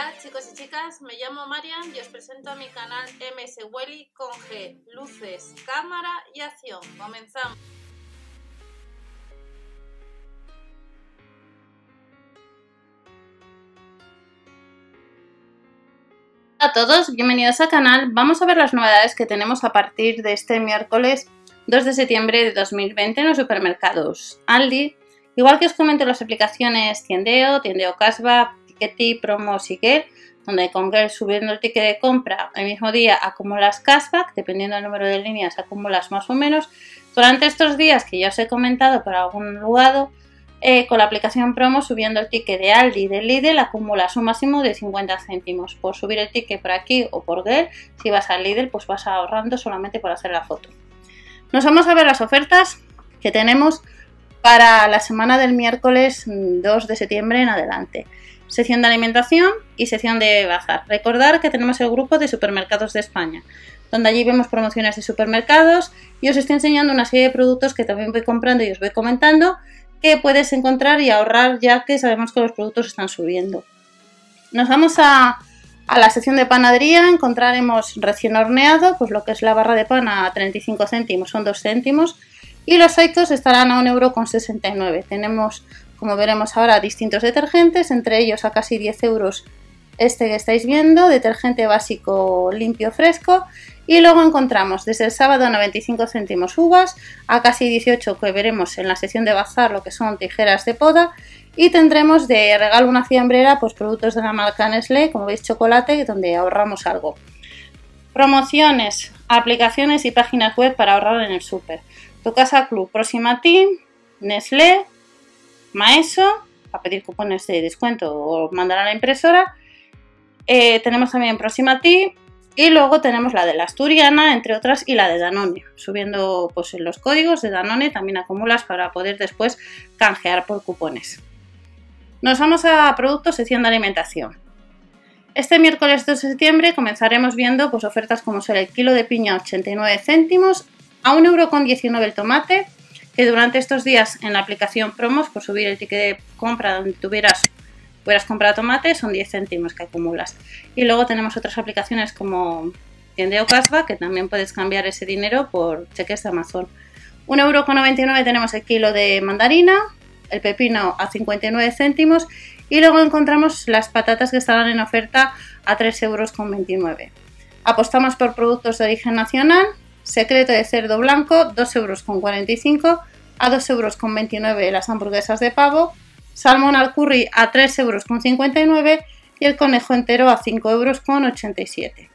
Hola chicos y chicas, me llamo Marian y os presento a mi canal MS Welly con G, luces, cámara y acción. Comenzamos. Hola a todos, bienvenidos al canal. Vamos a ver las novedades que tenemos a partir de este miércoles 2 de septiembre de 2020 en los supermercados Aldi. Igual que os comento las aplicaciones Tiendeo, Tiendeo Cashback, Tickety, Promos y Get, donde con Get subiendo el ticket de compra el mismo día acumulas cashback, dependiendo del número de líneas acumulas más o menos. Durante estos días que ya os he comentado por algún lugar, eh, con la aplicación promo subiendo el ticket de Aldi y de Lidl acumulas un máximo de 50 céntimos por subir el ticket por aquí o por Get. Si vas al Lidl pues vas ahorrando solamente por hacer la foto. Nos vamos a ver las ofertas que tenemos para la semana del miércoles 2 de septiembre en adelante. Sección de alimentación y sección de bazar. Recordar que tenemos el grupo de supermercados de España, donde allí vemos promociones de supermercados y os estoy enseñando una serie de productos que también voy comprando y os voy comentando que puedes encontrar y ahorrar ya que sabemos que los productos están subiendo. Nos vamos a, a la sección de panadería, encontraremos recién horneado, pues lo que es la barra de pan a 35 céntimos, son 2 céntimos, y los Aicos estarán a 1,69€. Tenemos, como veremos ahora, distintos detergentes, entre ellos a casi 10 euros este que estáis viendo, detergente básico limpio fresco. Y luego encontramos desde el sábado a 95 céntimos uvas, a casi 18 que veremos en la sección de bazar lo que son tijeras de poda. Y tendremos de regalo una fiambrera, pues productos de la marca Nestlé, como veis chocolate, donde ahorramos algo. Promociones, aplicaciones y páginas web para ahorrar en el súper. Tu Casa Club, Próxima Team, Nestlé, Maeso, a pedir cupones de descuento o mandar a la impresora. Eh, tenemos también Próxima Team y luego tenemos la de la Asturiana, entre otras, y la de Danone. Subiendo pues, los códigos de Danone también acumulas para poder después canjear por cupones. Nos vamos a productos sección de alimentación. Este miércoles 2 de septiembre comenzaremos viendo pues, ofertas como ser el kilo de piña 89 céntimos, a 1,19€ el tomate, durante estos días en la aplicación Promos, por subir el ticket de compra donde tuvieras hubieras comprado tomate, son 10 céntimos que acumulas. Y luego tenemos otras aplicaciones como Tiendeo Cashback, que también puedes cambiar ese dinero por cheques de Amazon. 1,99€ tenemos el kilo de mandarina, el pepino a 59 céntimos y luego encontramos las patatas que estarán en oferta a 3,29€. Apostamos por productos de origen nacional secreto de cerdo blanco, 2,45 euros, a 2,29 euros las hamburguesas de pavo, salmón al curry a 3,59 euros y el conejo entero a 5,87 euros.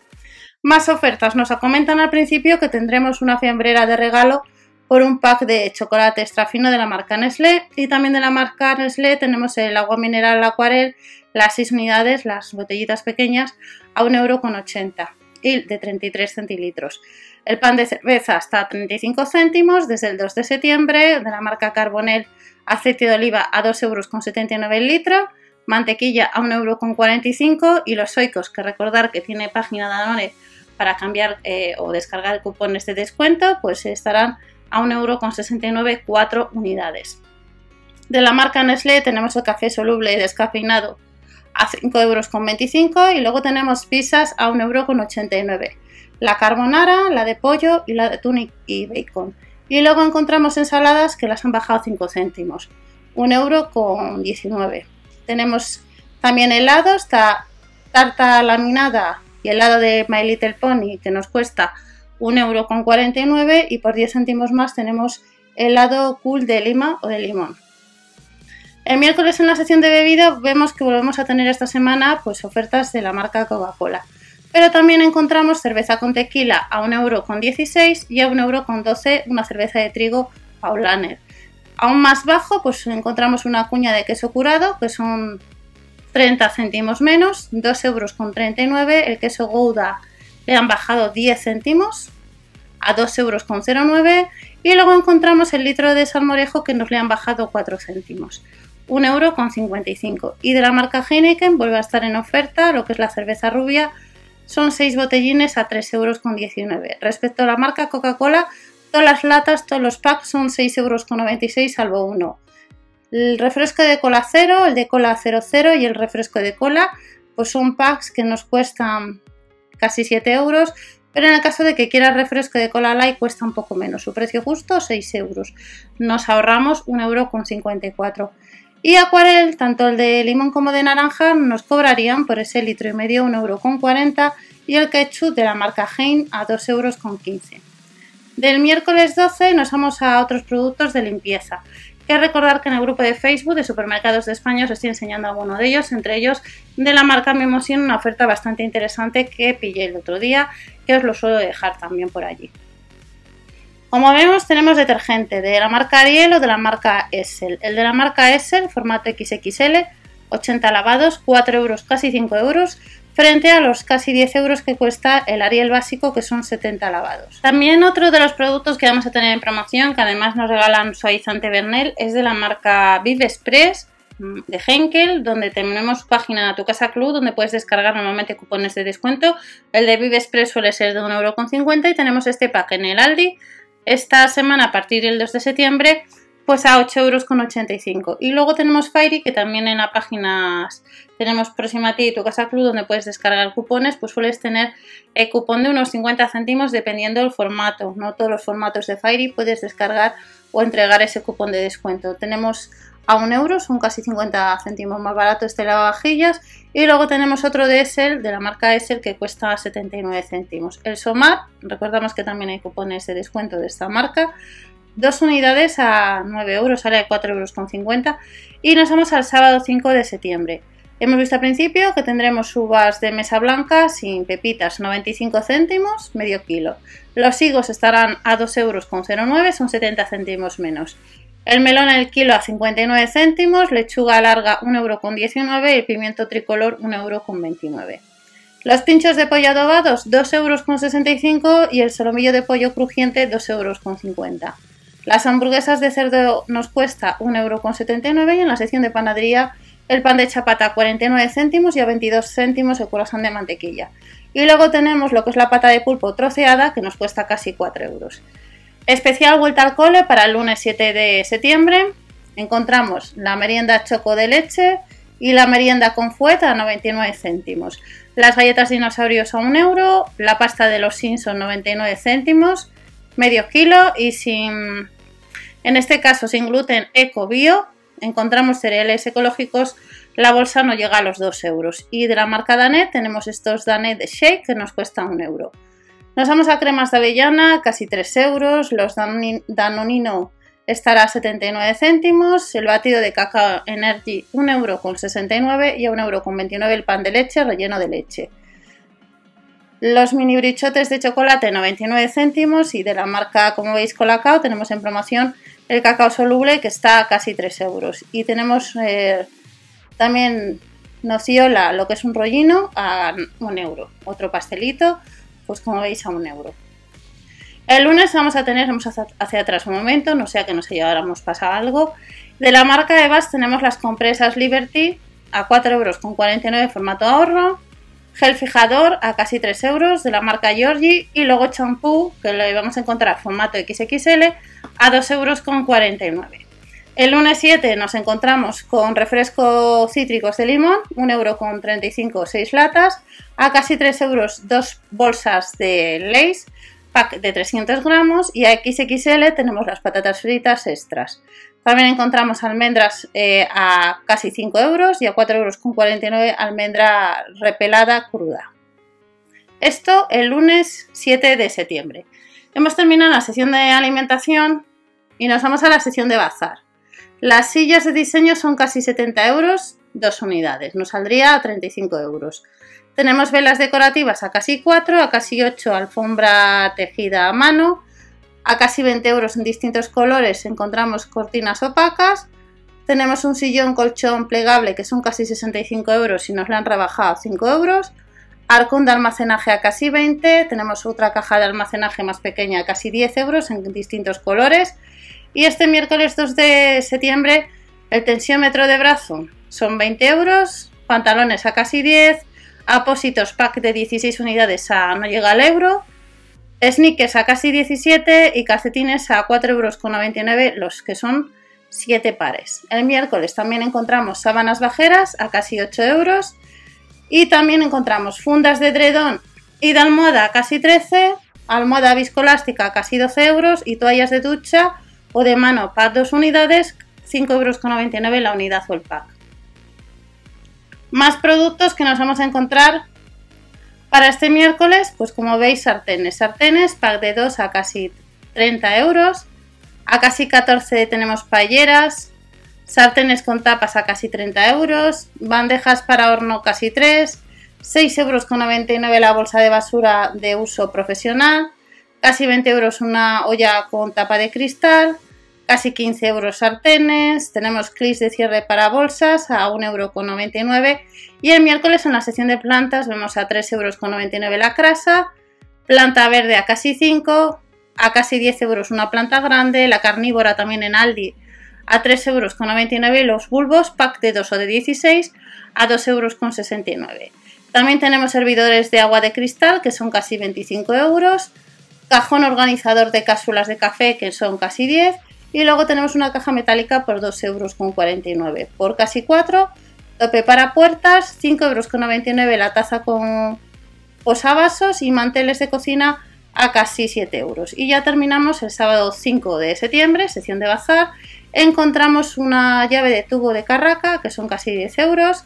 Más ofertas. Nos comentan al principio que tendremos una fiambrera de regalo por un pack de chocolate extra fino de la marca Nestlé y también de la marca Nestlé tenemos el agua mineral Aquarel, las 6 unidades, las botellitas pequeñas a 1,80€ y de 33 centilitros. El pan de cerveza está a 35 céntimos desde el 2 de septiembre de la marca Carbonel. Aceite de oliva a 2,79 euros el litro. Mantequilla a 1,45 euros y los oicos, que recordar que tiene página de Danone para cambiar eh, o descargar cupones de descuento, pues estarán a 1,69 euro 4 unidades. De la marca Nestlé tenemos el café soluble y descafeinado a 5,25 euros y luego tenemos pizzas a 1,89 euros la carbonara, la de pollo y la de tunic y bacon. Y luego encontramos ensaladas que las han bajado 5 céntimos, 1 euro con 19. Tenemos también helado, está tarta laminada y helado de My Little Pony que nos cuesta 1 euro con 49 y por 10 céntimos más tenemos helado cool de lima o de limón. El miércoles en la sección de bebidas vemos que volvemos a tener esta semana pues ofertas de la marca Coca-Cola pero también encontramos cerveza con tequila a 1,16€ y a 1,12€ una cerveza de trigo Paulaner. Aún más bajo, pues encontramos una cuña de queso curado, que son 30 céntimos menos, 2,39€. El queso Gouda le han bajado 10 céntimos a 2,09€ y luego encontramos el litro de salmorejo que nos le han bajado 4 céntimos. 1,55€. Y de la marca Heineken vuelve a estar en oferta lo que es la cerveza rubia son 6 botellines a 3,19 euros. Respecto a la marca Coca-Cola, todas las latas, todos los packs son 6,96 euros salvo uno. El refresco de cola cero, el de cola 00 y el refresco de cola pues son packs que nos cuestan casi 7 euros, pero en el caso de que quieras refresco de cola light cuesta un poco menos, su precio justo 6 euros. Nos ahorramos 1,54 euro. Y Aquarel, tanto el de limón como de naranja, nos cobrarían por ese litro y medio 1,40 euro y el ketchup de la marca Hein a 2,15 euros. Del miércoles 12 nos vamos a otros productos de limpieza. Quiero recordar que en el grupo de Facebook de Supermercados de España os estoy enseñando alguno de ellos, entre ellos de la marca Memosin, una oferta bastante interesante que pillé el otro día, que os lo suelo dejar también por allí. Como vemos tenemos detergente de la marca Ariel o de la marca Essel. El de la marca Essel, formato XXL, 80 lavados, 4 euros, casi 5 euros, frente a los casi 10 euros que cuesta el Ariel básico, que son 70 lavados. También otro de los productos que vamos a tener en promoción, que además nos regalan suavizante Bernel, es de la marca Vive Express mm, de Henkel, donde tenemos página Tu Casa Club, donde puedes descargar normalmente cupones de descuento. El de Vive Express suele ser de 1,50€ y tenemos este pack en el Aldi. Esta semana, a partir del 2 de septiembre, pues a 8,85 euros. Y luego tenemos Fairy, que también en la página tenemos Próxima a ti y tu casa club, donde puedes descargar cupones, pues sueles tener el cupón de unos 50 céntimos dependiendo del formato. No todos los formatos de Fairy puedes descargar o entregar ese cupón de descuento. Tenemos a un euro, son casi 50 céntimos más barato este lavavajillas. Y luego tenemos otro de Essel, de la marca Essel, que cuesta 79 céntimos. El Somar, recordamos que también hay cupones de descuento de esta marca, Dos unidades a 9 euros, sale a 4,50 euros. Y nos vamos al sábado 5 de septiembre. Hemos visto al principio que tendremos uvas de mesa blanca sin pepitas, 95 céntimos, medio kilo. Los higos estarán a 2,09 euros, son 70 céntimos menos. El melón el kilo a 59 céntimos, lechuga larga 1,19 euro y el pimiento tricolor 1,29 euro. Los pinchos de pollo adobados 2,65 euros y el solomillo de pollo crujiente 2,50 euros. Las hamburguesas de cerdo nos cuesta 1,79€ y en la sección de panadería el pan de chapata a 49 céntimos y a 22 céntimos el corazón de mantequilla. Y luego tenemos lo que es la pata de pulpo troceada que nos cuesta casi 4 euros. Especial vuelta al cole para el lunes 7 de septiembre. Encontramos la merienda choco de leche y la merienda con fueta a 99 céntimos. Las galletas dinosaurios a 1 euro, la pasta de los Simpsons 99 céntimos, medio kilo y sin en este caso, sin gluten eco bio, encontramos cereales ecológicos, la bolsa no llega a los 2 euros. Y de la marca Danet tenemos estos Danet Shake que nos cuestan 1 euro. Nos vamos a cremas de avellana, casi 3 euros. Los Danonino estará a 79 céntimos. El batido de cacao Energy 1 euro con 69 y a 1 euro con 29 el pan de leche relleno de leche. Los mini brichotes de chocolate 99 céntimos y de la marca, como veis, Colacao tenemos en promoción el cacao soluble que está a casi 3 euros. Y tenemos eh, también nociola, lo que es un rollino, a un euro. Otro pastelito, pues como veis, a un euro. El lunes vamos a tener, vamos hacia, atrás un momento, no sea que nos hayamos pasado algo. De la marca Evas tenemos las compresas Liberty a 4 euros con 49 formato ahorro. Gel fijador a casi 3 euros de la marca Georgie y luego champú que lo vamos a encontrar formato XXL a 2,49 euros. El lunes 7 nos encontramos con refrescos cítricos de limón, 1,35 euro 6 latas, a casi 3 euros 2 bolsas de Lays, pack de 300 gramos y a XXL tenemos las patatas fritas extras. También encontramos almendras eh, a casi 5 euros y a 4,49 euros almendra repelada cruda. Esto el lunes 7 de septiembre. Hemos terminado la sesión de alimentación y nos vamos a la sesión de bazar. Las sillas de diseño son casi 70 euros, dos unidades, nos saldría a 35 euros. Tenemos velas decorativas a casi 4, a casi 8 alfombra tejida a mano, a casi 20 euros en distintos colores encontramos cortinas opacas, tenemos un sillón colchón plegable que son casi 65 euros y nos lo han rebajado a 5 euros, Arcón de almacenaje a casi 20, tenemos otra caja de almacenaje más pequeña a casi 10 euros en distintos colores. Y este miércoles 2 de septiembre el tensiómetro de brazo son 20 euros, pantalones a casi 10, apósitos pack de 16 unidades a no llega al euro, sneakers a casi 17 y calcetines a 4,99 euros los que son 7 pares. El miércoles también encontramos sábanas bajeras a casi 8 euros, Y también encontramos fundas de dredón y de almohada casi 13, almohada viscolástica casi 12 euros y toallas de ducha o de mano para dos unidades 5,99 euros la unidad o el pack. Más productos que nos vamos a encontrar para este miércoles, pues como veis, sartenes. Sartenes, pack de 2 a casi 30 euros. A casi 14 tenemos paelleras. Sartenes con tapas a casi 30 euros. Bandejas para horno casi 3. 6,99 euros la bolsa de basura de uso profesional. Casi 20 euros una olla con tapa de cristal casi 15 euros sartenes, tenemos clips de cierre para bolsas a 1,99 euro y el miércoles en la sección de plantas vemos a 3,99 euros la crasa, planta verde a casi 5, a casi 10 euros una planta grande, la carnívora también en Aldi a 3,99 euros los bulbos, pack de 2 o de 16 a 2,69 euros. También tenemos servidores de agua de cristal que son casi 25 euros, cajón organizador de cápsulas de café que son casi 10 y luego tenemos una caja metálica por 2,49 euros. Por casi 4, tope para puertas, 5,99 euros la taza con posavasos y manteles de cocina a casi 7 euros. Y ya terminamos el sábado 5 de septiembre, sección de bazar. Encontramos una llave de tubo de carraca que son casi 10 euros.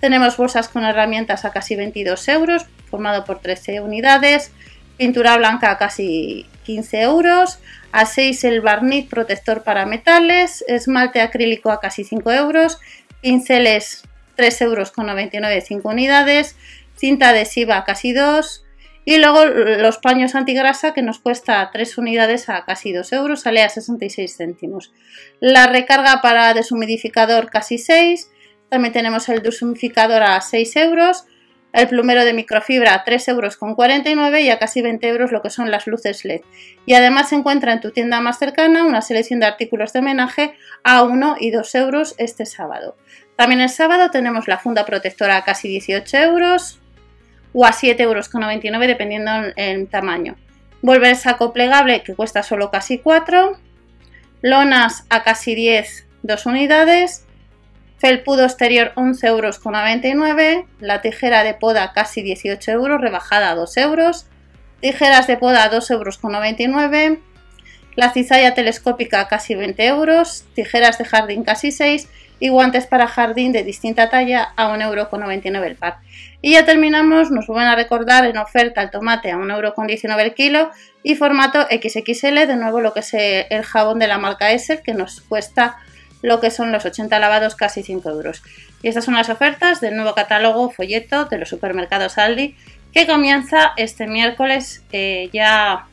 Tenemos bolsas con herramientas a casi 22 euros, formado por 13 unidades. Pintura blanca casi 15 euros. A 6 el barniz protector para metales. Esmalte acrílico a casi 5 euros. Pinceles 3 euros con 99 5 unidades. Cinta adhesiva a casi 2. Y luego los paños antigrasa que nos cuesta 3 unidades a casi 2 euros, sale a 66 céntimos. La recarga para deshumidificador casi 6. También tenemos el deshumidificador a 6 euros el plumero de microfibra 3,49 euros y a casi 20 euros lo que son las luces LED. Y además se encuentra en tu tienda más cercana una selección de artículos de homenaje a 1 y 2 euros este sábado. También el sábado tenemos la funda protectora a casi 18 euros o a 7,99 euros dependiendo el tamaño. Vuelve el saco plegable que cuesta solo casi 4. Lonas a casi 10, 2 unidades Felpudo exterior 11,99 euros. La tijera de poda casi 18 euros, rebajada a 2 euros. Tijeras de poda 2,99 euros. La cizalla telescópica casi 20 euros. Tijeras de jardín casi 6 y guantes para jardín de distinta talla a 1,99 euro el par. Y ya terminamos, nos vuelven a recordar en oferta el tomate a 1,19 euro el kilo y formato XXL, de nuevo lo que es el jabón de la marca Essel que nos cuesta lo que son los 80 lavados casi 5 euros. Y estas son las ofertas del nuevo catálogo folleto de los supermercados Aldi que comienza este miércoles eh, ya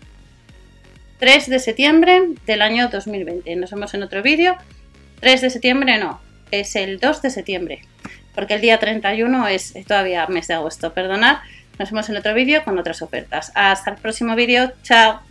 3 de septiembre del año 2020. Nos vemos en otro vídeo. 3 de septiembre no, es el 2 de septiembre, porque el día 31 es todavía mes de agosto, perdonad. Nos vemos en otro vídeo con otras ofertas. Hasta el próximo vídeo, chao.